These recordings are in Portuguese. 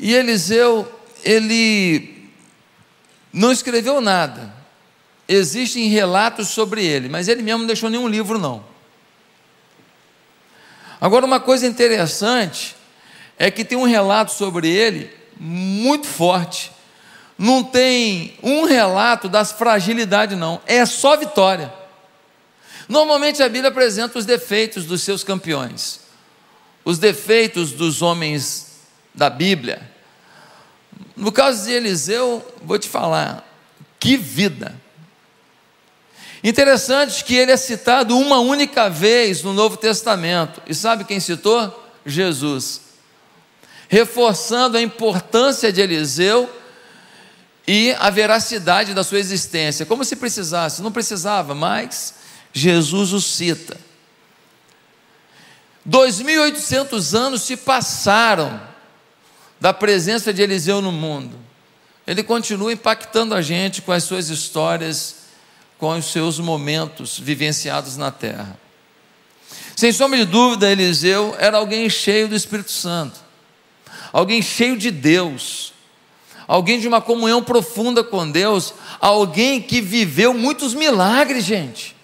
E Eliseu, ele não escreveu nada. Existem relatos sobre ele, mas ele mesmo não deixou nenhum livro, não. Agora, uma coisa interessante é que tem um relato sobre ele muito forte. Não tem um relato das fragilidades, não. É só vitória. Normalmente a Bíblia apresenta os defeitos dos seus campeões, os defeitos dos homens da Bíblia. No caso de Eliseu, vou te falar, que vida! Interessante que ele é citado uma única vez no Novo Testamento. E sabe quem citou? Jesus. Reforçando a importância de Eliseu e a veracidade da sua existência. Como se precisasse, não precisava, mas Jesus o cita. 2.800 anos se passaram da presença de Eliseu no mundo. Ele continua impactando a gente com as suas histórias com os seus momentos vivenciados na terra. Sem sombra de dúvida, Eliseu era alguém cheio do Espírito Santo, alguém cheio de Deus, alguém de uma comunhão profunda com Deus, alguém que viveu muitos milagres, gente.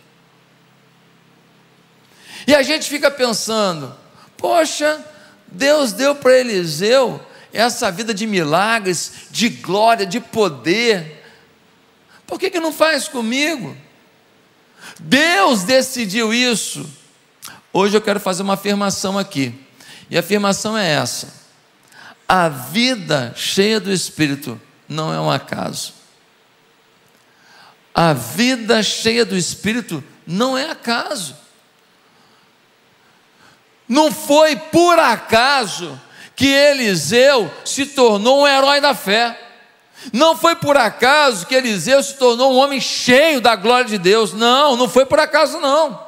E a gente fica pensando, poxa, Deus deu para Eliseu essa vida de milagres, de glória, de poder, por que, que não faz comigo? Deus decidiu isso. Hoje eu quero fazer uma afirmação aqui. E a afirmação é essa: a vida cheia do Espírito não é um acaso. A vida cheia do Espírito não é acaso. Não foi por acaso que Eliseu se tornou um herói da fé. Não foi por acaso que Eliseu se tornou um homem cheio da glória de Deus. Não, não foi por acaso, não.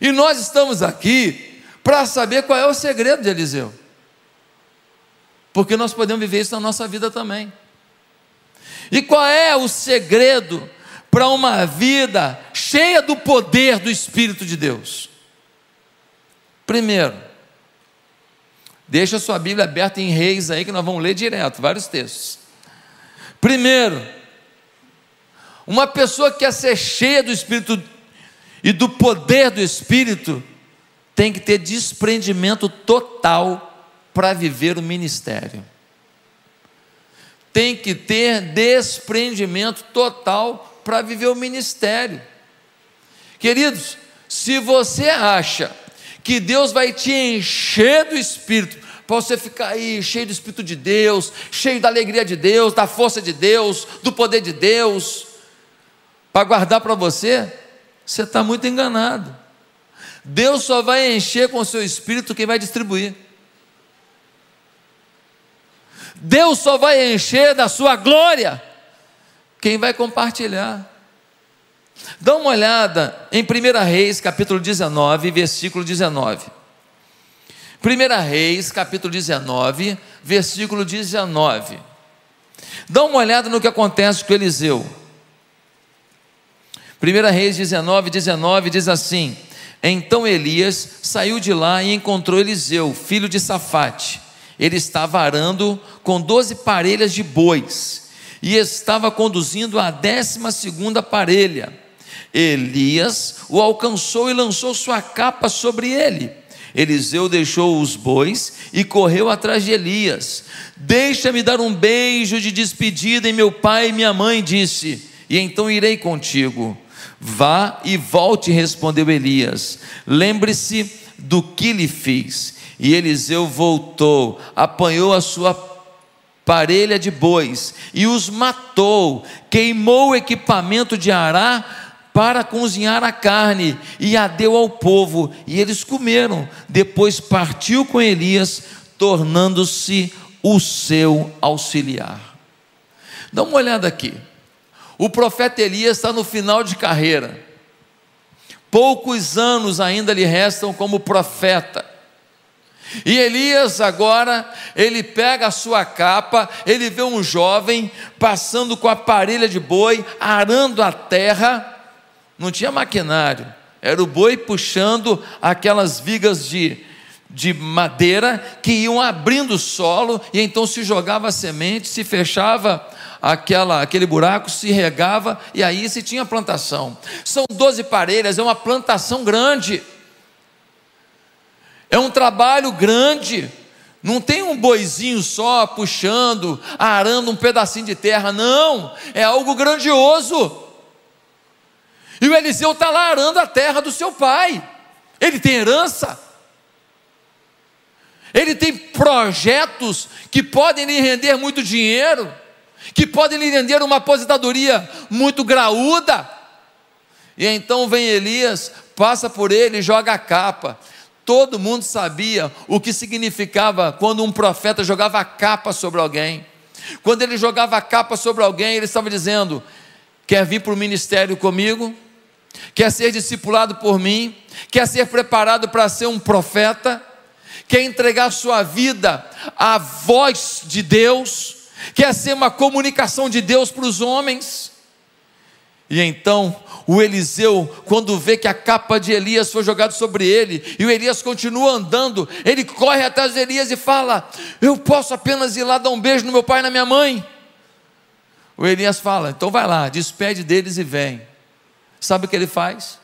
E nós estamos aqui para saber qual é o segredo de Eliseu. Porque nós podemos viver isso na nossa vida também. E qual é o segredo para uma vida cheia do poder do Espírito de Deus? Primeiro, Deixa a sua Bíblia aberta em Reis aí, que nós vamos ler direto, vários textos. Primeiro, uma pessoa que quer ser cheia do Espírito e do poder do Espírito, tem que ter desprendimento total para viver o ministério. Tem que ter desprendimento total para viver o ministério. Queridos, se você acha que Deus vai te encher do Espírito, para você ficar aí cheio do Espírito de Deus, cheio da alegria de Deus, da força de Deus, do poder de Deus, para guardar para você, você está muito enganado. Deus só vai encher com o seu Espírito quem vai distribuir. Deus só vai encher da sua glória quem vai compartilhar. Dá uma olhada em 1 Reis, capítulo 19, versículo 19. 1 Reis, capítulo 19, versículo 19. Dá uma olhada no que acontece com Eliseu. 1 Reis 19, 19 diz assim: Então Elias saiu de lá e encontrou Eliseu, filho de Safate. Ele estava arando com doze parelhas de bois e estava conduzindo a décima segunda parelha. Elias o alcançou e lançou sua capa sobre ele. Eliseu deixou os bois e correu atrás de Elias. Deixa-me dar um beijo de despedida em meu pai e minha mãe, disse, e então irei contigo. Vá e volte, respondeu Elias. Lembre-se do que lhe fiz. E Eliseu voltou, apanhou a sua parelha de bois e os matou, queimou o equipamento de arar para cozinhar a carne e a deu ao povo, e eles comeram. Depois partiu com Elias, tornando-se o seu auxiliar. Dá uma olhada aqui. O profeta Elias está no final de carreira. Poucos anos ainda lhe restam como profeta. E Elias agora, ele pega a sua capa, ele vê um jovem passando com a parelha de boi, arando a terra, não tinha maquinário, era o boi puxando aquelas vigas de de madeira que iam abrindo o solo e então se jogava a semente, se fechava aquela, aquele buraco, se regava e aí se tinha plantação. São 12 parelhas, é uma plantação grande. É um trabalho grande. Não tem um boizinho só puxando, arando um pedacinho de terra, não. É algo grandioso. E o Eliseu está lá arando a terra do seu pai. Ele tem herança. Ele tem projetos que podem lhe render muito dinheiro, que podem lhe render uma aposentadoria muito graúda. E então vem Elias, passa por ele joga a capa. Todo mundo sabia o que significava quando um profeta jogava a capa sobre alguém. Quando ele jogava a capa sobre alguém, ele estava dizendo: Quer vir para o ministério comigo? Quer ser discipulado por mim? Quer ser preparado para ser um profeta? quer entregar sua vida à voz de Deus, quer ser uma comunicação de Deus para os homens. E então o Eliseu, quando vê que a capa de Elias foi jogada sobre ele, e o Elias continua andando, ele corre atrás de Elias e fala: Eu posso apenas ir lá dar um beijo no meu pai e na minha mãe. O Elias fala: Então vai lá, despede deles e vem. Sabe o que ele faz?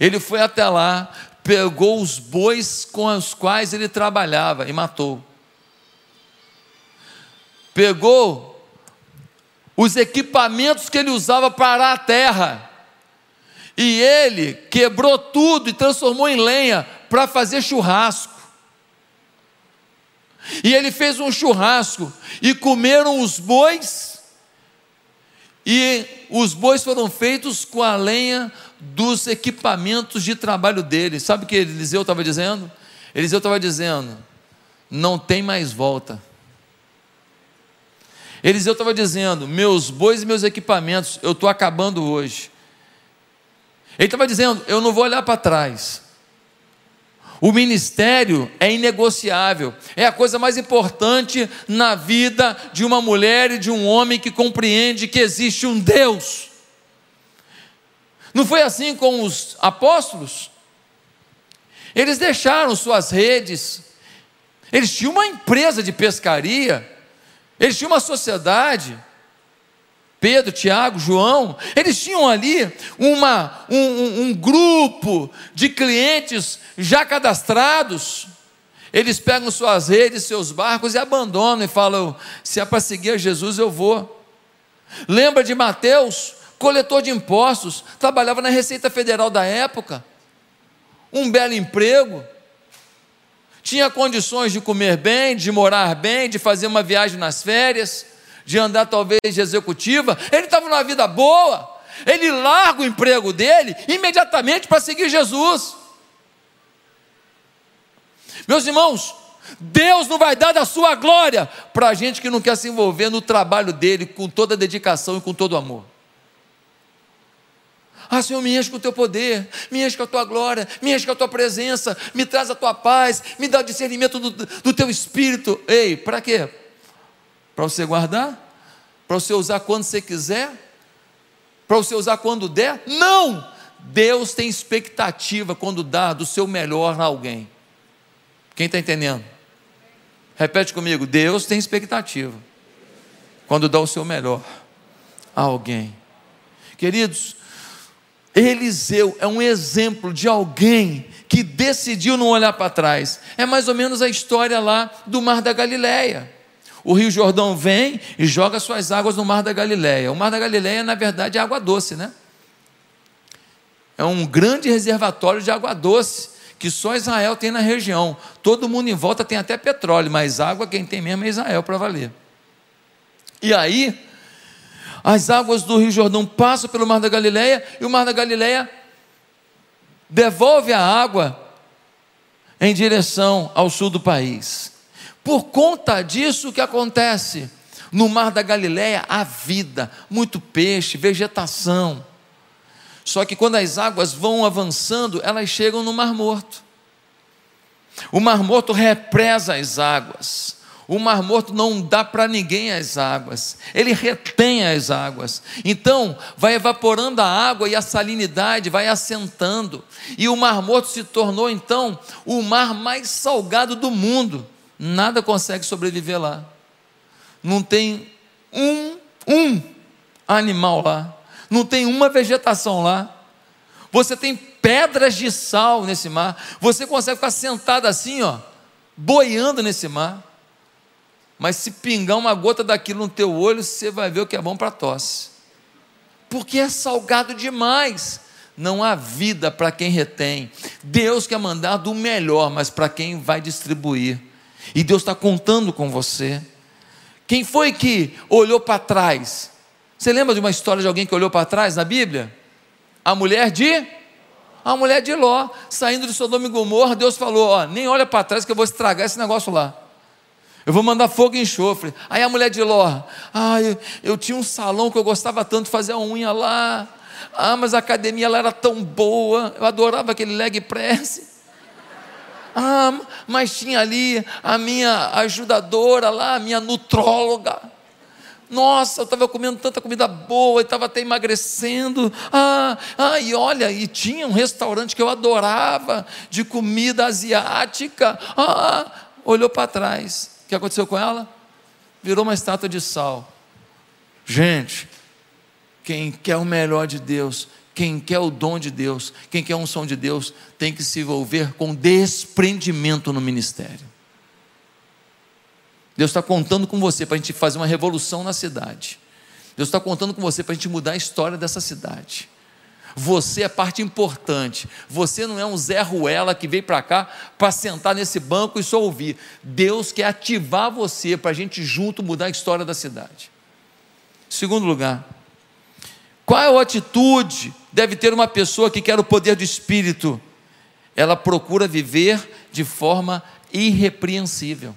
Ele foi até lá, pegou os bois com os quais ele trabalhava e matou. Pegou os equipamentos que ele usava para arar a terra. E ele quebrou tudo e transformou em lenha para fazer churrasco. E ele fez um churrasco e comeram os bois. E os bois foram feitos com a lenha dos equipamentos de trabalho dele. Sabe o que Eliseu estava dizendo? Eliseu estava dizendo: não tem mais volta. Eliseu estava dizendo: meus bois e meus equipamentos, eu estou acabando hoje. Ele estava dizendo: eu não vou olhar para trás. O ministério é inegociável, é a coisa mais importante na vida de uma mulher e de um homem que compreende que existe um Deus não foi assim com os apóstolos? Eles deixaram suas redes, eles tinham uma empresa de pescaria, eles tinham uma sociedade. Pedro, Tiago, João, eles tinham ali uma, um, um, grupo de clientes já cadastrados. Eles pegam suas redes, seus barcos e abandonam e falam: se é para seguir a Jesus, eu vou. Lembra de Mateus? coletor de impostos, trabalhava na Receita Federal da época, um belo emprego, tinha condições de comer bem, de morar bem, de fazer uma viagem nas férias, de andar talvez de executiva, ele estava numa vida boa, ele larga o emprego dele imediatamente para seguir Jesus. Meus irmãos, Deus não vai dar da sua glória para gente que não quer se envolver no trabalho dele com toda a dedicação e com todo o amor. Ah, Senhor, me enche com o teu poder, me enche com a tua glória, me enche com a tua presença, me traz a tua paz, me dá o discernimento do, do teu espírito. Ei, para quê? Para você guardar? Para você usar quando você quiser? Para você usar quando der? Não! Deus tem expectativa quando dá do seu melhor a alguém. Quem está entendendo? Repete comigo: Deus tem expectativa quando dá o seu melhor a alguém. Queridos, Eliseu é um exemplo de alguém que decidiu não olhar para trás. É mais ou menos a história lá do Mar da Galileia. O Rio Jordão vem e joga suas águas no Mar da Galileia. O Mar da Galileia, na verdade, é água doce, né? É um grande reservatório de água doce que só Israel tem na região. Todo mundo em volta tem até petróleo, mas água quem tem mesmo é Israel para valer. E aí, as águas do Rio Jordão passam pelo Mar da Galileia e o Mar da Galileia devolve a água em direção ao sul do país. Por conta disso, o que acontece? No Mar da Galileia há vida, muito peixe, vegetação. Só que quando as águas vão avançando, elas chegam no Mar Morto. O Mar Morto represa as águas. O Mar Morto não dá para ninguém as águas, ele retém as águas. Então, vai evaporando a água e a salinidade vai assentando. E o Mar Morto se tornou então o mar mais salgado do mundo. Nada consegue sobreviver lá. Não tem um, um animal lá. Não tem uma vegetação lá. Você tem pedras de sal nesse mar. Você consegue ficar sentado assim, ó, boiando nesse mar. Mas se pingar uma gota daquilo no teu olho, você vai ver o que é bom para tosse. Porque é salgado demais. Não há vida para quem retém. Deus quer mandar do melhor, mas para quem vai distribuir. E Deus está contando com você. Quem foi que olhou para trás? Você lembra de uma história de alguém que olhou para trás na Bíblia? A mulher de a mulher de Ló, saindo de Sodoma e Gomorra, Deus falou: ó, nem olha para trás que eu vou estragar esse negócio lá. Eu vou mandar fogo e enxofre. Aí a mulher de Ló, ah, eu, eu tinha um salão que eu gostava tanto de fazer a unha lá. Ah, mas a academia lá era tão boa, eu adorava aquele leg press. Ah, mas tinha ali a minha ajudadora lá, a minha nutróloga. Nossa, eu estava comendo tanta comida boa, estava até emagrecendo. Ah, ah, e olha, e tinha um restaurante que eu adorava, de comida asiática. Ah, olhou para trás. O que aconteceu com ela? Virou uma estátua de sal. Gente, quem quer o melhor de Deus, quem quer o dom de Deus, quem quer um som de Deus, tem que se envolver com desprendimento no ministério. Deus está contando com você para a gente fazer uma revolução na cidade. Deus está contando com você para a gente mudar a história dessa cidade. Você é parte importante. Você não é um Zé Ruela que veio para cá para sentar nesse banco e só ouvir. Deus quer ativar você para a gente junto mudar a história da cidade. Segundo lugar, qual atitude deve ter uma pessoa que quer o poder do Espírito? Ela procura viver de forma irrepreensível.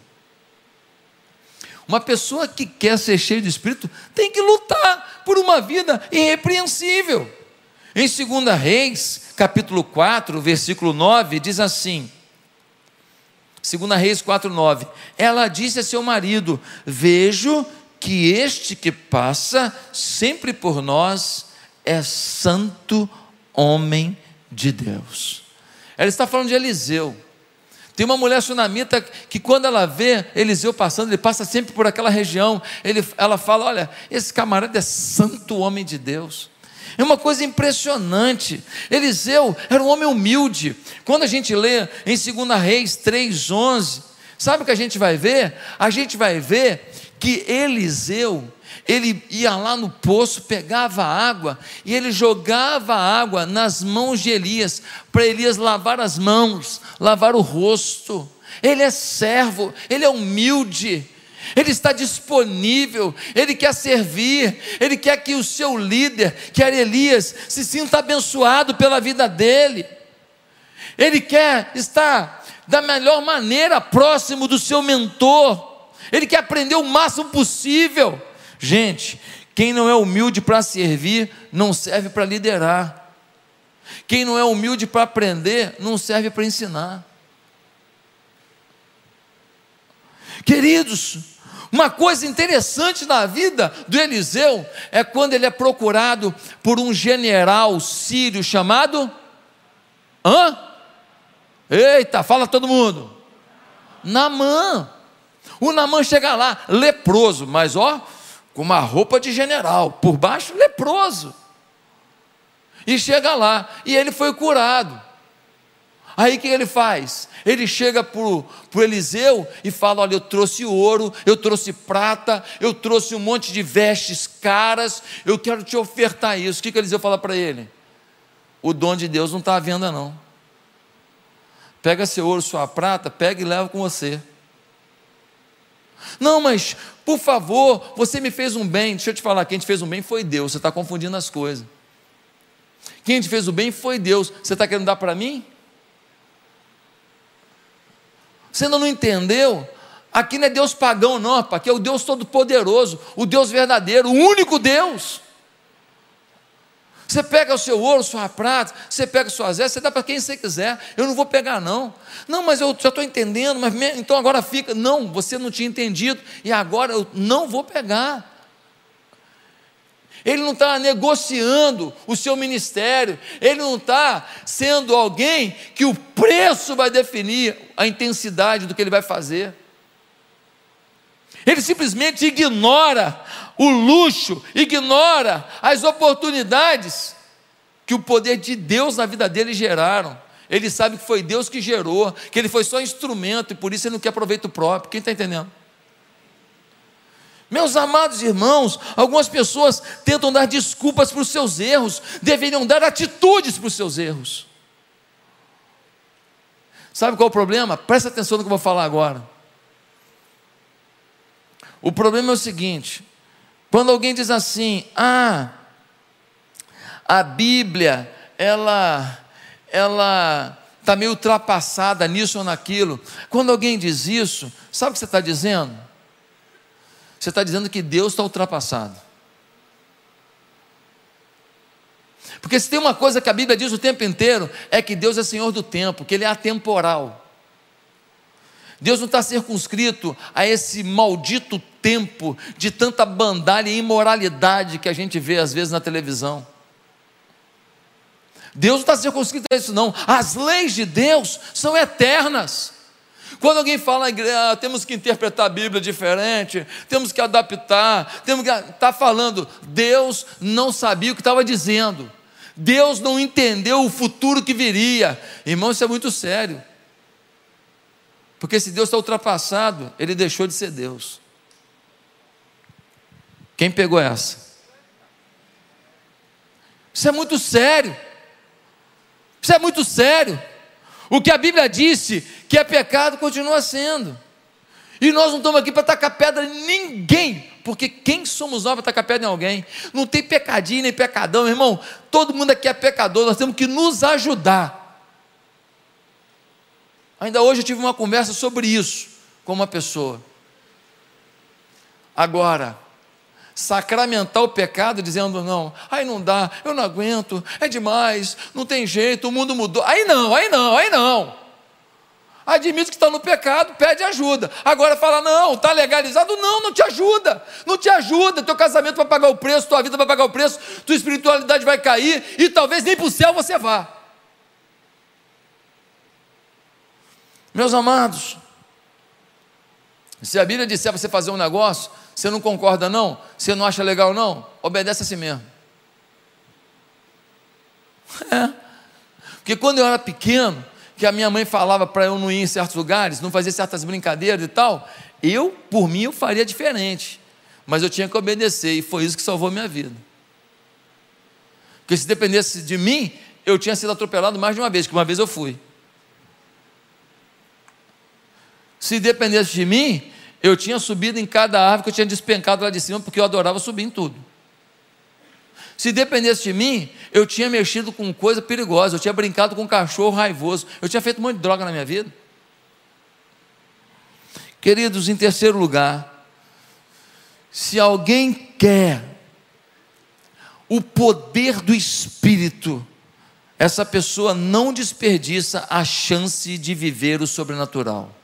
Uma pessoa que quer ser cheia do Espírito tem que lutar por uma vida irrepreensível. Em 2 Reis, capítulo 4, versículo 9, diz assim: 2 Reis 4, 9. Ela disse a seu marido: Vejo que este que passa sempre por nós é santo homem de Deus. Ela está falando de Eliseu. Tem uma mulher sunamita que, quando ela vê Eliseu passando, ele passa sempre por aquela região. Ele, ela fala: Olha, esse camarada é santo homem de Deus. É uma coisa impressionante. Eliseu era um homem humilde. Quando a gente lê em 2 Reis 3,11, sabe o que a gente vai ver? A gente vai ver que Eliseu, ele ia lá no poço, pegava água e ele jogava a água nas mãos de Elias, para Elias lavar as mãos, lavar o rosto. Ele é servo, ele é humilde, ele está disponível, ele quer servir, ele quer que o seu líder, que era Elias, se sinta abençoado pela vida dele. Ele quer estar da melhor maneira próximo do seu mentor. Ele quer aprender o máximo possível. Gente, quem não é humilde para servir, não serve para liderar. Quem não é humilde para aprender, não serve para ensinar. Queridos, uma coisa interessante na vida do Eliseu é quando ele é procurado por um general sírio chamado. Hã? Eita, fala todo mundo. Namã. O Namã chega lá, leproso, mas ó, com uma roupa de general, por baixo, leproso. E chega lá, e ele foi curado. Aí o que ele faz? Ele chega para o Eliseu e fala: Olha, eu trouxe ouro, eu trouxe prata, eu trouxe um monte de vestes caras, eu quero te ofertar isso. O que, que Eliseu fala para ele? O dom de Deus não está à venda, não. Pega seu ouro, sua prata, pega e leva com você. Não, mas, por favor, você me fez um bem. Deixa eu te falar: quem te fez um bem foi Deus, você está confundindo as coisas. Quem te fez o bem foi Deus, você está querendo dar para mim? Você ainda não entendeu? Aqui não é Deus pagão, não, aqui é o Deus Todo-Poderoso, o Deus verdadeiro, o único Deus. Você pega o seu ouro, sua prata, você pega suas vestes, você dá para quem você quiser. Eu não vou pegar, não. Não, mas eu já estou entendendo, mas então agora fica. Não, você não tinha entendido, e agora eu não vou pegar. Ele não está negociando o seu ministério, ele não está sendo alguém que o preço vai definir a intensidade do que ele vai fazer. Ele simplesmente ignora o luxo, ignora as oportunidades que o poder de Deus na vida dele geraram. Ele sabe que foi Deus que gerou, que ele foi só instrumento e por isso ele não quer proveito próprio. Quem está entendendo? Meus amados irmãos, algumas pessoas tentam dar desculpas para os seus erros, deveriam dar atitudes para os seus erros. Sabe qual é o problema? Presta atenção no que eu vou falar agora. O problema é o seguinte: quando alguém diz assim, ah, a Bíblia, ela, ela está meio ultrapassada nisso ou naquilo. Quando alguém diz isso, sabe o que você está dizendo? Você está dizendo que Deus está ultrapassado. Porque se tem uma coisa que a Bíblia diz o tempo inteiro, é que Deus é Senhor do tempo, que Ele é atemporal. Deus não está circunscrito a esse maldito tempo de tanta bandalha e imoralidade que a gente vê às vezes na televisão. Deus não está circunscrito a isso, não. As leis de Deus são eternas. Quando alguém fala, ah, temos que interpretar a Bíblia diferente, temos que adaptar, temos que. Está falando, Deus não sabia o que estava dizendo. Deus não entendeu o futuro que viria. Irmão, isso é muito sério. Porque se Deus está ultrapassado, ele deixou de ser Deus. Quem pegou essa? Isso é muito sério. Isso é muito sério. O que a Bíblia disse que é pecado continua sendo. E nós não estamos aqui para tacar pedra em ninguém, porque quem somos nós para tacar pedra em alguém? Não tem pecadinho nem pecadão, irmão. Todo mundo aqui é pecador, nós temos que nos ajudar. Ainda hoje eu tive uma conversa sobre isso com uma pessoa. Agora, sacramentar o pecado dizendo não, aí não dá, eu não aguento, é demais, não tem jeito, o mundo mudou. Aí não, aí não, aí não. Admite que está no pecado, pede ajuda. Agora fala, não, está legalizado, não, não te ajuda, não te ajuda. Teu casamento vai pagar o preço, tua vida vai pagar o preço, tua espiritualidade vai cair e talvez nem para o céu você vá. Meus amados, se a Bíblia disser você fazer um negócio, você não concorda não, você não acha legal não, obedece a si mesmo. É. Porque quando eu era pequeno, que a minha mãe falava para eu não ir em certos lugares, não fazer certas brincadeiras e tal, eu, por mim, eu faria diferente. Mas eu tinha que obedecer e foi isso que salvou minha vida. Porque se dependesse de mim, eu tinha sido atropelado mais de uma vez, que uma vez eu fui. Se dependesse de mim, eu tinha subido em cada árvore que eu tinha despencado lá de cima, porque eu adorava subir em tudo. Se dependesse de mim, eu tinha mexido com coisa perigosa, eu tinha brincado com um cachorro raivoso, eu tinha feito um monte de droga na minha vida. Queridos, em terceiro lugar, se alguém quer o poder do Espírito, essa pessoa não desperdiça a chance de viver o sobrenatural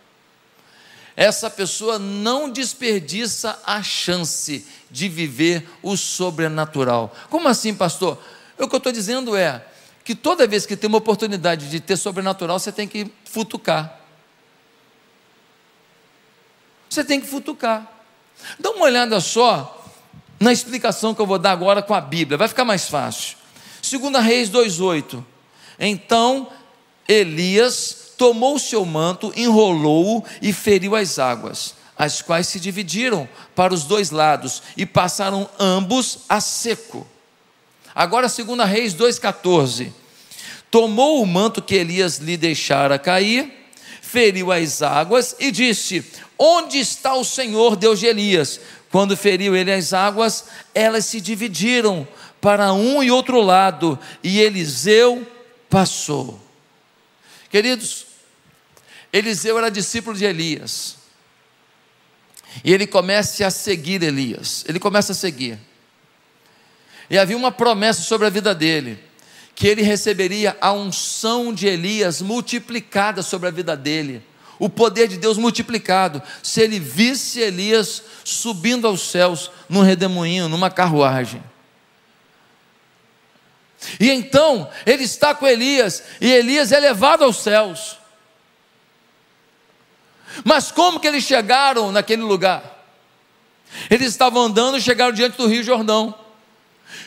essa pessoa não desperdiça a chance de viver o sobrenatural. Como assim, pastor? O que eu estou dizendo é que toda vez que tem uma oportunidade de ter sobrenatural, você tem que futucar. Você tem que futucar. Dá uma olhada só na explicação que eu vou dar agora com a Bíblia, vai ficar mais fácil. 2 Reis 2,8. Então Elias tomou o seu manto, enrolou-o e feriu as águas, as quais se dividiram para os dois lados e passaram ambos a seco. Agora, 2 Reis 2,14. Tomou o manto que Elias lhe deixara cair, feriu as águas e disse: Onde está o Senhor Deus de Elias? Quando feriu ele as águas, elas se dividiram para um e outro lado, e Eliseu passou. Queridos, Eliseu era discípulo de Elias. E ele começa a seguir Elias. Ele começa a seguir. E havia uma promessa sobre a vida dele, que ele receberia a unção de Elias multiplicada sobre a vida dele, o poder de Deus multiplicado, se ele visse Elias subindo aos céus num redemoinho, numa carruagem. E então ele está com Elias, e Elias é levado aos céus. Mas como que eles chegaram naquele lugar? Eles estavam andando e chegaram diante do Rio Jordão.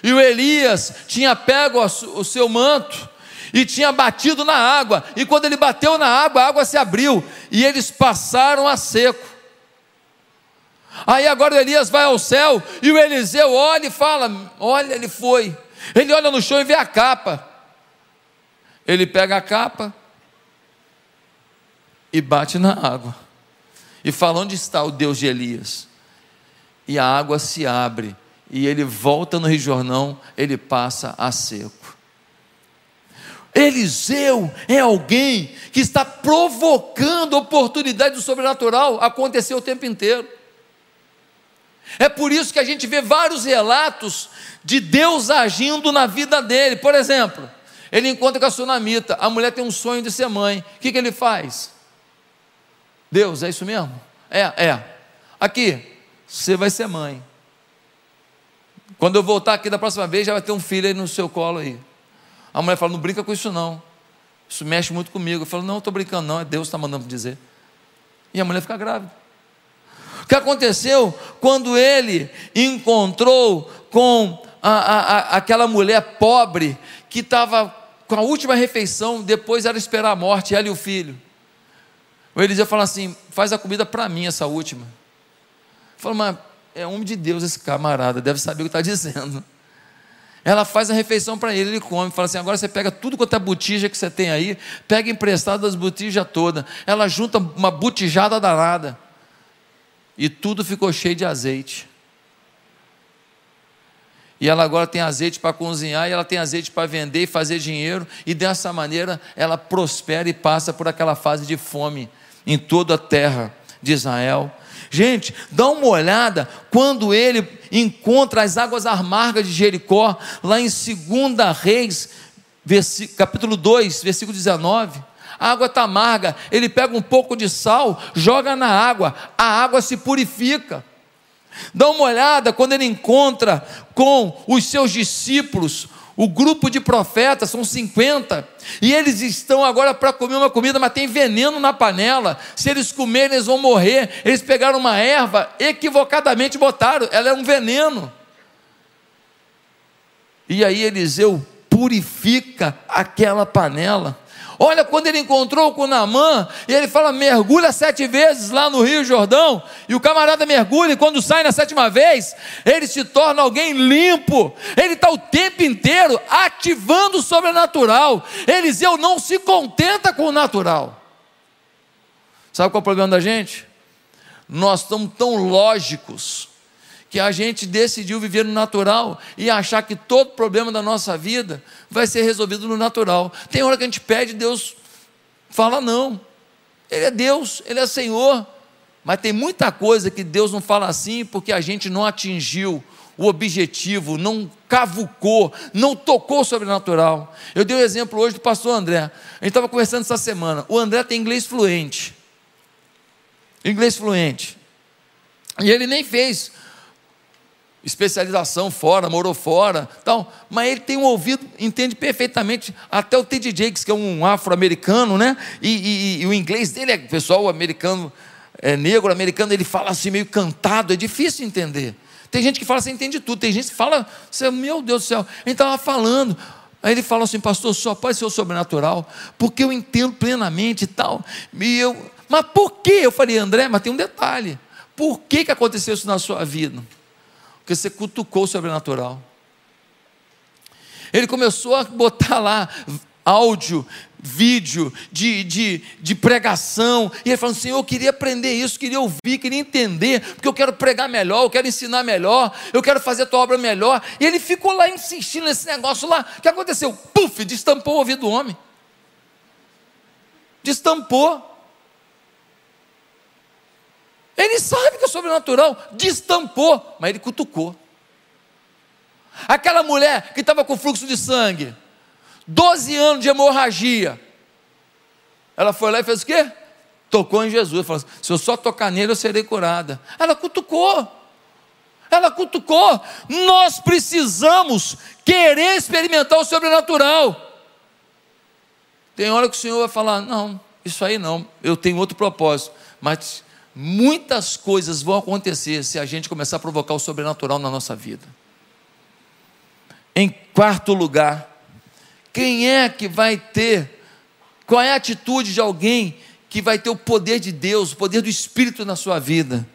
E o Elias tinha pego o seu manto e tinha batido na água. E quando ele bateu na água, a água se abriu e eles passaram a seco. Aí agora o Elias vai ao céu e o Eliseu olha e fala: Olha, ele foi. Ele olha no chão e vê a capa. Ele pega a capa e bate na água. E fala: Onde está o Deus de Elias? E a água se abre. E ele volta no Rio Jordão, ele passa a seco. Eliseu é alguém que está provocando oportunidade do sobrenatural acontecer o tempo inteiro. É por isso que a gente vê vários relatos de Deus agindo na vida dele. Por exemplo, ele encontra com a sunamita, a mulher tem um sonho de ser mãe. O que, que ele faz? Deus, é isso mesmo? É, é. Aqui, você vai ser mãe. Quando eu voltar aqui da próxima vez, já vai ter um filho aí no seu colo aí. A mulher fala: Não brinca com isso, não. Isso mexe muito comigo. Eu falo: Não, estou brincando, não. É Deus que está mandando dizer. E a mulher fica grávida. O que aconteceu quando ele encontrou com a, a, a, aquela mulher pobre que estava com a última refeição, depois era esperar a morte, ela e o filho. O Eliseu fala assim: faz a comida para mim, essa última. Fala, mas é homem de Deus esse camarada, deve saber o que está dizendo. Ela faz a refeição para ele, ele come. Fala assim: agora você pega tudo quanto é botija que você tem aí, pega emprestado das botijas todas. Ela junta uma botijada danada. E tudo ficou cheio de azeite. E ela agora tem azeite para cozinhar, e ela tem azeite para vender e fazer dinheiro, e dessa maneira ela prospera e passa por aquela fase de fome em toda a terra de Israel. Gente, dá uma olhada quando ele encontra as águas amargas de Jericó, lá em 2 Reis, capítulo 2, versículo 19. A água está amarga, ele pega um pouco de sal, joga na água, a água se purifica. Dá uma olhada quando ele encontra com os seus discípulos, o grupo de profetas, são 50, e eles estão agora para comer uma comida, mas tem veneno na panela. Se eles comerem, eles vão morrer. Eles pegaram uma erva, equivocadamente botaram, ela é um veneno. E aí Eliseu purifica aquela panela. Olha, quando ele encontrou com Namã, e ele fala: mergulha sete vezes lá no Rio Jordão, e o camarada mergulha, e quando sai na sétima vez, ele se torna alguém limpo. Ele está o tempo inteiro ativando o sobrenatural. Eliseu não se contenta com o natural. Sabe qual é o problema da gente? Nós estamos tão lógicos que a gente decidiu viver no natural e achar que todo problema da nossa vida vai ser resolvido no natural. Tem hora que a gente pede, Deus fala não. Ele é Deus, Ele é Senhor. Mas tem muita coisa que Deus não fala assim porque a gente não atingiu o objetivo, não cavucou, não tocou o sobrenatural. Eu dei o um exemplo hoje do pastor André. A gente estava conversando essa semana. O André tem inglês fluente. Inglês fluente. E ele nem fez especialização fora, morou fora, tal, mas ele tem um ouvido, entende perfeitamente, até o Ted Jakes, que é um afro-americano, né? E, e, e, o inglês dele é, pessoal americano, é negro, americano, ele fala assim meio cantado, é difícil entender. Tem gente que fala assim, entende tudo, tem gente que fala, meu Deus do céu, ele estava falando, aí ele fala assim, pastor, só pode ser o sobrenatural, porque eu entendo plenamente e tal, e eu, mas por que? Eu falei, André, mas tem um detalhe, por que, que aconteceu isso na sua vida? Porque você cutucou o sobrenatural. Ele começou a botar lá áudio, vídeo de, de, de pregação, e ele falou assim: eu queria aprender isso, queria ouvir, queria entender, porque eu quero pregar melhor, eu quero ensinar melhor, eu quero fazer a tua obra melhor. E ele ficou lá insistindo nesse negócio lá. O que aconteceu? Puf, destampou o ouvido do homem. Destampou. Ele sabe que é sobrenatural, destampou, mas ele cutucou. Aquela mulher que estava com fluxo de sangue, 12 anos de hemorragia. Ela foi lá e fez o quê? Tocou em Jesus. Falou assim, se eu só tocar nele, eu serei curada. Ela cutucou. Ela cutucou. Nós precisamos querer experimentar o sobrenatural. Tem hora que o Senhor vai falar: não, isso aí não, eu tenho outro propósito. Mas muitas coisas vão acontecer se a gente começar a provocar o sobrenatural na nossa vida. Em quarto lugar, quem é que vai ter, qual é a atitude de alguém que vai ter o poder de Deus, o poder do Espírito na sua vida?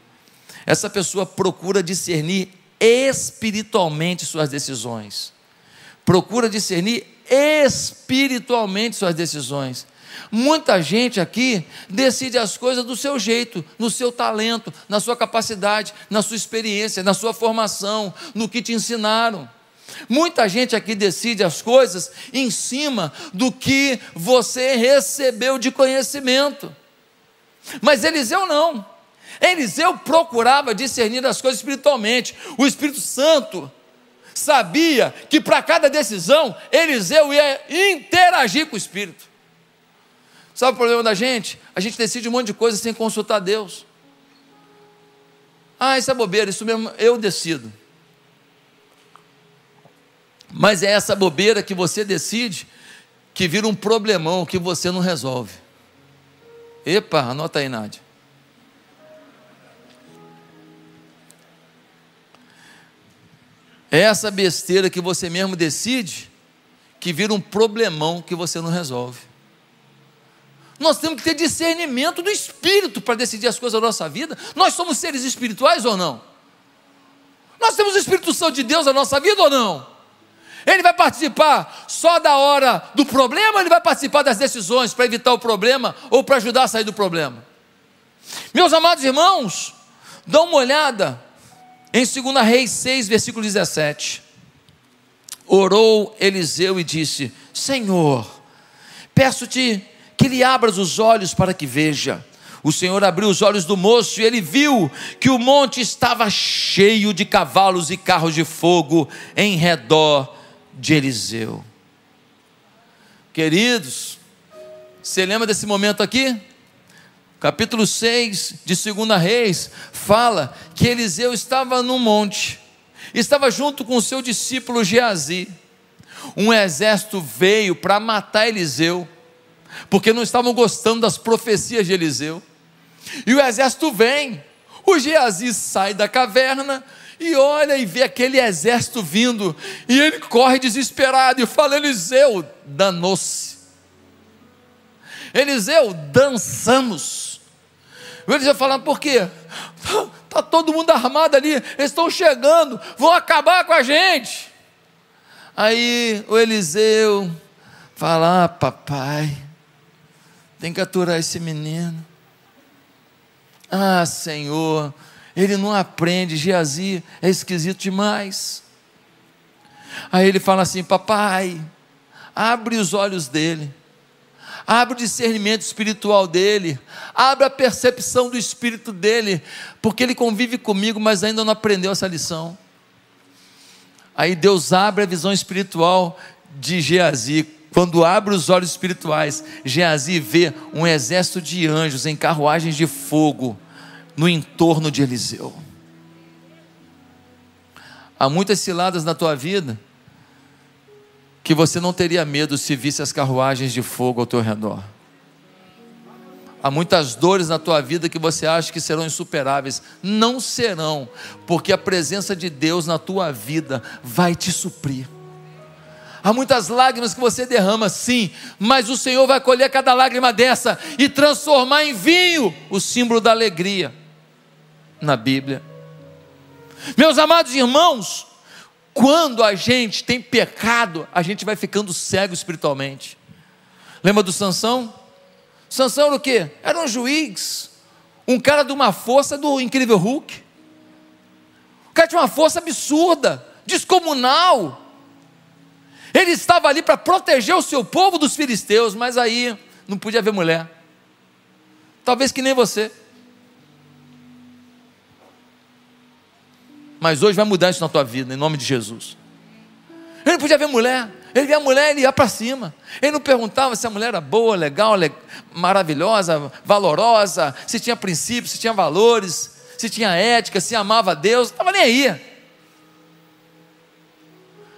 Essa pessoa procura discernir espiritualmente suas decisões, procura discernir espiritualmente suas decisões. Muita gente aqui decide as coisas do seu jeito, no seu talento, na sua capacidade, na sua experiência, na sua formação, no que te ensinaram. Muita gente aqui decide as coisas em cima do que você recebeu de conhecimento. Mas Eliseu não. Eliseu procurava discernir as coisas espiritualmente. O Espírito Santo sabia que para cada decisão Eliseu ia interagir com o Espírito. Sabe o problema da gente? A gente decide um monte de coisa sem consultar Deus. Ah, isso é bobeira, isso mesmo eu decido. Mas é essa bobeira que você decide que vira um problemão que você não resolve. Epa, anota aí, Nádia. É essa besteira que você mesmo decide que vira um problemão que você não resolve. Nós temos que ter discernimento do espírito para decidir as coisas da nossa vida. Nós somos seres espirituais ou não? Nós temos o Espírito Santo de Deus na nossa vida ou não? Ele vai participar só da hora do problema, ou ele vai participar das decisões para evitar o problema ou para ajudar a sair do problema. Meus amados irmãos, dá uma olhada em 2 Reis 6, versículo 17. Orou Eliseu e disse: Senhor, peço-te que lhe abras os olhos para que veja. O Senhor abriu os olhos do moço e ele viu que o monte estava cheio de cavalos e carros de fogo em redor de Eliseu. Queridos, você lembra desse momento aqui? Capítulo 6 de 2 Reis fala que Eliseu estava num monte, estava junto com o seu discípulo Geazi. Um exército veio para matar Eliseu, porque não estavam gostando das profecias de Eliseu. E o exército vem, o Geazi sai da caverna, e olha e vê aquele exército vindo, e ele corre desesperado e fala: Eliseu, danou-se. Eliseu, dançamos. O Eliseu fala: por quê? Está tá todo mundo armado ali, eles estão chegando, vão acabar com a gente. Aí o Eliseu fala: ah, papai, tem que aturar esse menino. Ah, Senhor, ele não aprende, Geazi é esquisito demais. Aí ele fala assim: Papai, abre os olhos dele, abre o discernimento espiritual dele, abre a percepção do espírito dele, porque ele convive comigo, mas ainda não aprendeu essa lição. Aí Deus abre a visão espiritual de Geazi. Quando abre os olhos espirituais, Geazi vê um exército de anjos em carruagens de fogo no entorno de Eliseu. Há muitas ciladas na tua vida que você não teria medo se visse as carruagens de fogo ao teu redor. Há muitas dores na tua vida que você acha que serão insuperáveis. Não serão, porque a presença de Deus na tua vida vai te suprir. Há muitas lágrimas que você derrama, sim, mas o Senhor vai colher cada lágrima dessa e transformar em vinho o símbolo da alegria na Bíblia. Meus amados irmãos, quando a gente tem pecado, a gente vai ficando cego espiritualmente. Lembra do Sansão? Sansão era o quê? Era um juiz, um cara de uma força do incrível Hulk. O cara tinha uma força absurda, descomunal. Ele estava ali para proteger o seu povo dos filisteus, mas aí não podia ver mulher. Talvez que nem você. Mas hoje vai mudar isso na tua vida, em nome de Jesus. Ele não podia ver mulher. Ele via a mulher, ele ia para cima. Ele não perguntava se a mulher era boa, legal, le... maravilhosa, valorosa, se tinha princípios, se tinha valores, se tinha ética, se amava a Deus, não estava nem aí.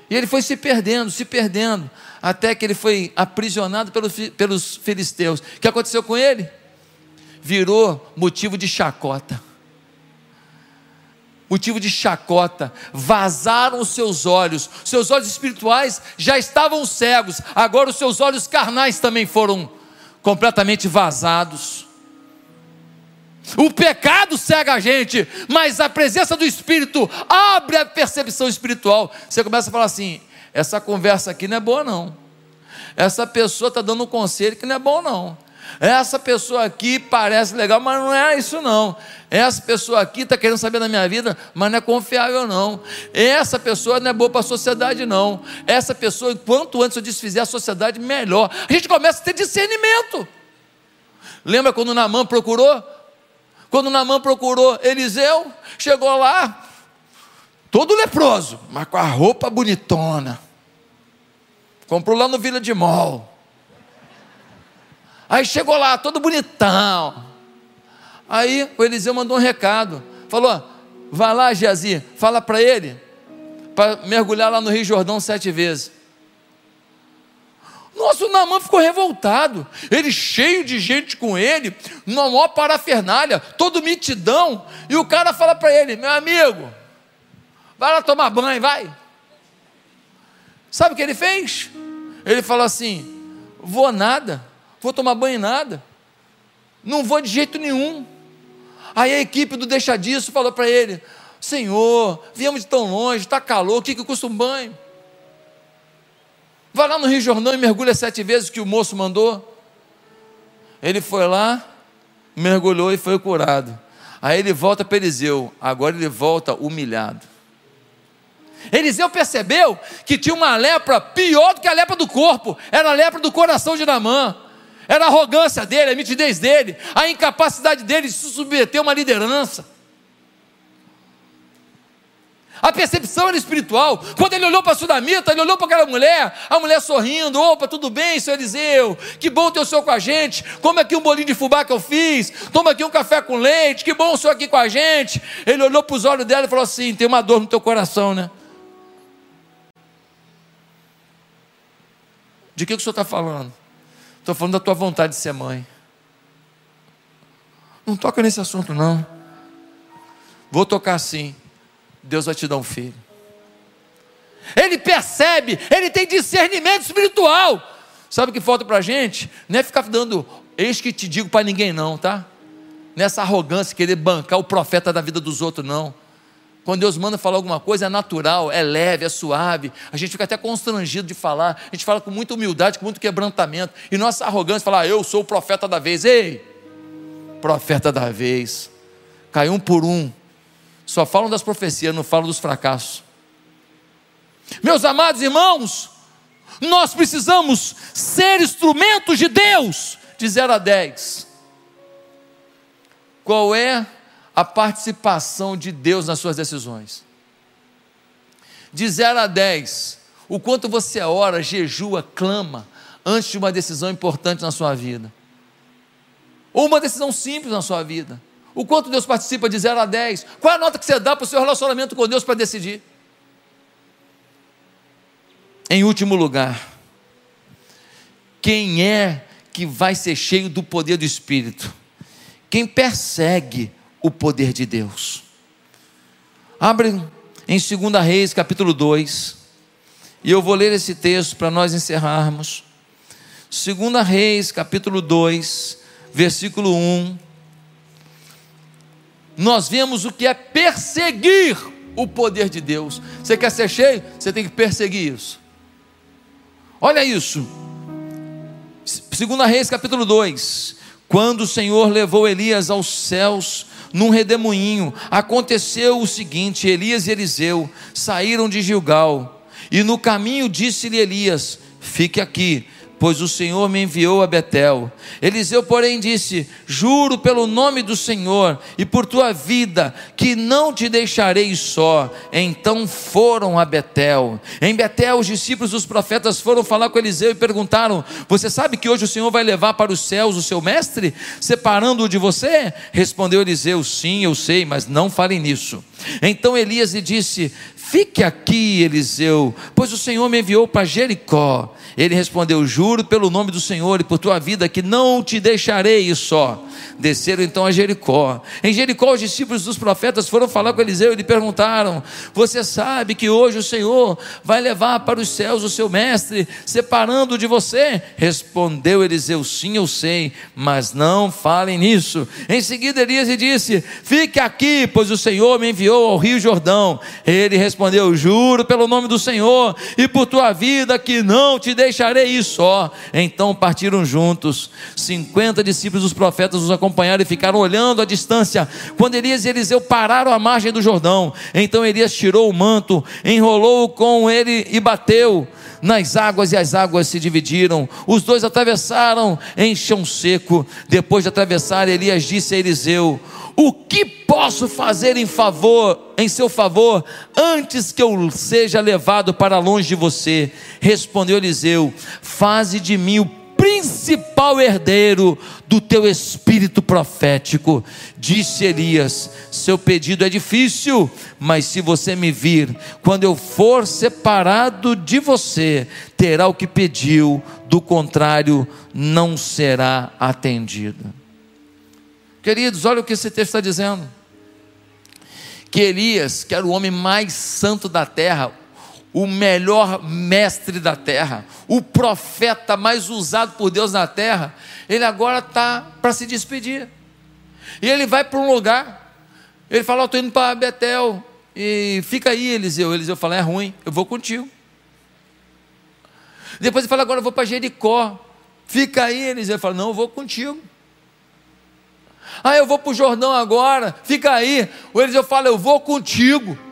E ele foi se perdendo, se perdendo, até que ele foi aprisionado pelos, pelos filisteus. O que aconteceu com ele? Virou motivo de chacota motivo de chacota, vazaram os seus olhos, seus olhos espirituais já estavam cegos, agora os seus olhos carnais também foram completamente vazados. O pecado cega a gente, mas a presença do Espírito abre a percepção espiritual. Você começa a falar assim: essa conversa aqui não é boa, não. Essa pessoa está dando um conselho que não é bom, não. Essa pessoa aqui parece legal, mas não é isso não. Essa pessoa aqui está querendo saber da minha vida, mas não é confiável não. Essa pessoa não é boa para a sociedade não. Essa pessoa, quanto antes eu desfizer a sociedade, melhor. A gente começa a ter discernimento. Lembra quando Namã procurou? Quando Namã procurou Eliseu, chegou lá, todo leproso, mas com a roupa bonitona. Comprou lá no Vila de Mol Aí chegou lá, todo bonitão. Aí o Eliseu mandou um recado. Falou: vai lá, Geazi, fala para ele, para mergulhar lá no Rio Jordão sete vezes. Nossa, o ficou revoltado. Ele cheio de gente com ele, numa maior parafernália, todo mitidão. E o cara fala para ele: meu amigo, vai lá tomar banho, vai. Sabe o que ele fez? Ele falou assim: vou nada vou tomar banho nada, não vou de jeito nenhum. Aí a equipe do Deixa Disso falou para ele: Senhor, viemos de tão longe, está calor, o que, que custa um banho? Vai lá no Rio Jordão e mergulha sete vezes que o moço mandou. Ele foi lá, mergulhou e foi curado. Aí ele volta para Eliseu, agora ele volta humilhado. Eliseu percebeu que tinha uma lepra pior do que a lepra do corpo, era a lepra do coração de Namã. Era a arrogância dele, a mitidez dele, a incapacidade dele de se submeter a uma liderança. A percepção era espiritual. Quando ele olhou para a Sudamita, ele olhou para aquela mulher, a mulher sorrindo: opa, tudo bem, seu Eliseu? Que bom ter o senhor com a gente. Come aqui um bolinho de fubá que eu fiz. Toma aqui um café com leite. Que bom o senhor aqui com a gente. Ele olhou para os olhos dela e falou assim: tem uma dor no teu coração, né? De que, que o senhor está falando? Estou falando da tua vontade de ser mãe. Não toca nesse assunto, não. Vou tocar sim. Deus vai te dar um filho. Ele percebe, ele tem discernimento espiritual. Sabe o que falta para a gente? Não é ficar dando, eis que te digo para ninguém, não, tá? Nessa arrogância, querer bancar o profeta da vida dos outros, não. Quando Deus manda falar alguma coisa, é natural, é leve, é suave. A gente fica até constrangido de falar. A gente fala com muita humildade, com muito quebrantamento. E nossa arrogância fala, ah, eu sou o profeta da vez. Ei, profeta da vez. Cai um por um. Só falam das profecias, não falam dos fracassos. Meus amados irmãos, nós precisamos ser instrumentos de Deus, de 0 a 10. Qual é a participação de Deus nas suas decisões. De 0 a 10, o quanto você ora, jejua, clama antes de uma decisão importante na sua vida. Ou uma decisão simples na sua vida. O quanto Deus participa de 0 a 10? Qual é a nota que você dá para o seu relacionamento com Deus para decidir? Em último lugar, quem é que vai ser cheio do poder do Espírito? Quem persegue o poder de Deus. Abre em 2 Reis, capítulo 2, e eu vou ler esse texto para nós encerrarmos. 2 Reis, capítulo 2, versículo 1. Nós vemos o que é perseguir o poder de Deus. Você quer ser cheio? Você tem que perseguir isso. Olha isso. 2 Reis, capítulo 2. Quando o Senhor levou Elias aos céus, num redemoinho. Aconteceu o seguinte: Elias e Eliseu saíram de Gilgal, e no caminho disse-lhe Elias: Fique aqui, pois o Senhor me enviou a Betel. Eliseu, porém, disse: Juro pelo nome do Senhor e por tua vida, que não te deixarei só. Então foram a Betel. Em Betel, os discípulos dos profetas foram falar com Eliseu e perguntaram: Você sabe que hoje o Senhor vai levar para os céus o seu mestre, separando-o de você? Respondeu Eliseu: Sim, eu sei, mas não falem nisso. Então Elias lhe disse: Fique aqui, Eliseu, pois o Senhor me enviou para Jericó. Ele respondeu: Juro pelo nome do Senhor e por tua vida que não te deixarei só. Desceram então a Jericó. Em Jericó, os discípulos dos profetas foram falar com Eliseu e lhe perguntaram: Você sabe que hoje o Senhor vai levar para os céus o seu mestre, separando de você? Respondeu Eliseu: Sim, eu sei, mas não falem nisso. Em seguida, Elias disse: Fique aqui, pois o Senhor me enviou ao rio Jordão. Ele respondeu respondeu: Juro pelo nome do Senhor e por tua vida que não te deixarei ir só. Então partiram juntos. Cinquenta discípulos dos profetas os acompanharam e ficaram olhando à distância. Quando Elias e Eliseu pararam à margem do Jordão, então Elias tirou o manto, enrolou com ele e bateu nas águas e as águas se dividiram. Os dois atravessaram em chão seco. Depois de atravessar, Elias disse a Eliseu: o que posso fazer em favor, em seu favor, antes que eu seja levado para longe de você? Respondeu Eliseu: Faze de mim o principal herdeiro do teu espírito profético. Disse Elias: Seu pedido é difícil, mas se você me vir, quando eu for separado de você, terá o que pediu, do contrário, não será atendido. Queridos, olha o que esse texto está dizendo. Que Elias, que era o homem mais santo da terra, o melhor mestre da terra, o profeta mais usado por Deus na terra, ele agora está para se despedir. E ele vai para um lugar, ele fala: Estou indo para Betel, e fica aí, Eliseu. Eliseu fala: É ruim, eu vou contigo. Depois ele fala: Agora eu vou para Jericó, fica aí, Eliseu. fala: Não, eu vou contigo. Ah, eu vou para o Jordão agora, fica aí. O Eliseu fala: Eu vou contigo.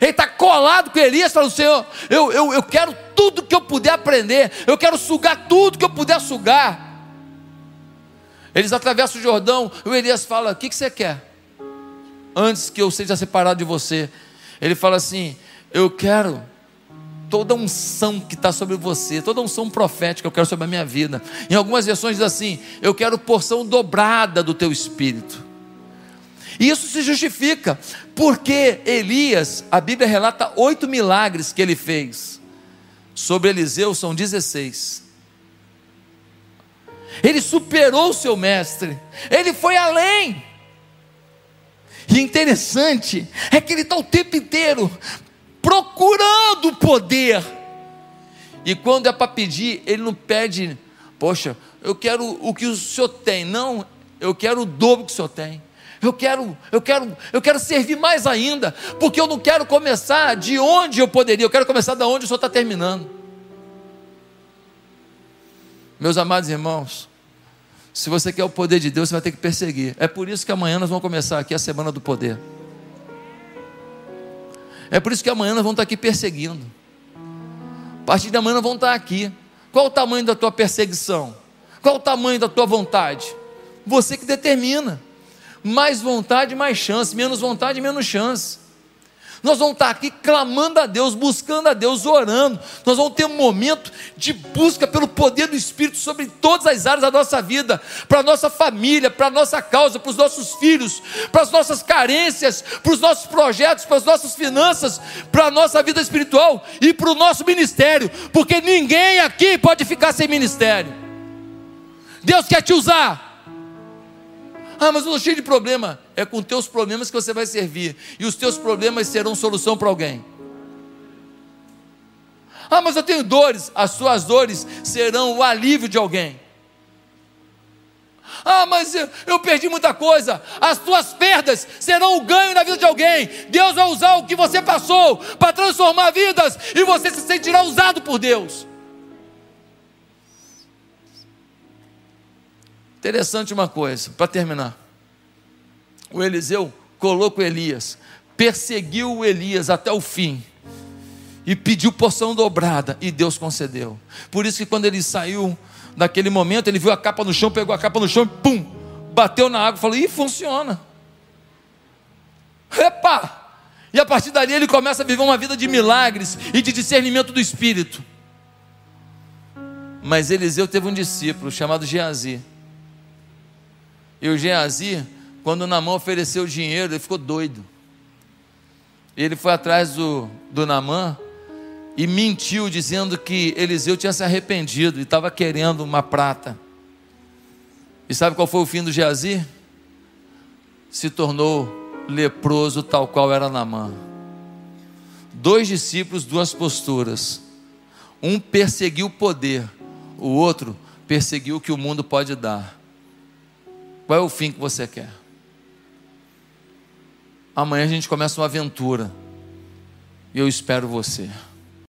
Ele está colado com Elias, falando: Senhor, eu, eu, eu quero tudo que eu puder aprender, eu quero sugar tudo que eu puder sugar. Eles atravessam o Jordão, o Elias fala: O que, que você quer? Antes que eu seja separado de você. Ele fala assim: Eu quero toda unção que está sobre você, toda unção profética eu quero sobre a minha vida. Em algumas versões diz assim: Eu quero porção dobrada do teu espírito. E isso se justifica, porque Elias, a Bíblia relata oito milagres que ele fez. Sobre Eliseu são 16. Ele superou o seu mestre, ele foi além. E interessante é que ele está o tempo inteiro procurando poder. E quando é para pedir, ele não pede, poxa, eu quero o que o senhor tem. Não, eu quero o dobro que o senhor tem. Eu quero, eu quero, eu quero servir mais ainda, porque eu não quero começar de onde eu poderia, eu quero começar da onde o senhor está terminando. Meus amados irmãos, se você quer o poder de Deus, você vai ter que perseguir. É por isso que amanhã nós vamos começar aqui a semana do poder. É por isso que amanhã nós vamos estar aqui perseguindo. A partir de amanhã nós vamos estar aqui. Qual o tamanho da tua perseguição? Qual o tamanho da tua vontade? Você que determina. Mais vontade, mais chance. Menos vontade, menos chance. Nós vamos estar aqui clamando a Deus, buscando a Deus, orando. Nós vamos ter um momento de busca pelo poder do Espírito sobre todas as áreas da nossa vida, para a nossa família, para a nossa causa, para os nossos filhos, para as nossas carências, para os nossos projetos, para as nossas finanças, para a nossa vida espiritual e para o nosso ministério, porque ninguém aqui pode ficar sem ministério. Deus quer te usar. Ah, mas eu estou cheio de problema. É com teus problemas que você vai servir. E os teus problemas serão solução para alguém. Ah, mas eu tenho dores. As suas dores serão o alívio de alguém. Ah, mas eu perdi muita coisa. As tuas perdas serão o ganho na vida de alguém. Deus vai usar o que você passou para transformar vidas e você se sentirá usado por Deus. Interessante uma coisa, para terminar. O Eliseu colocou Elias, perseguiu Elias até o fim. e pediu porção dobrada, e Deus concedeu. Por isso que quando ele saiu daquele momento, ele viu a capa no chão, pegou a capa no chão e pum, bateu na água, falou: "Ih, funciona". Epa! E a partir dali ele começa a viver uma vida de milagres e de discernimento do espírito. Mas Eliseu teve um discípulo chamado Geazi. E o Geazi, quando Namã ofereceu dinheiro, ele ficou doido. Ele foi atrás do, do Namã e mentiu, dizendo que Eliseu tinha se arrependido e estava querendo uma prata. E sabe qual foi o fim do Geazi? Se tornou leproso, tal qual era Namã. Dois discípulos, duas posturas. Um perseguiu o poder, o outro perseguiu o que o mundo pode dar. Qual é o fim que você quer? Amanhã a gente começa uma aventura. E eu espero você.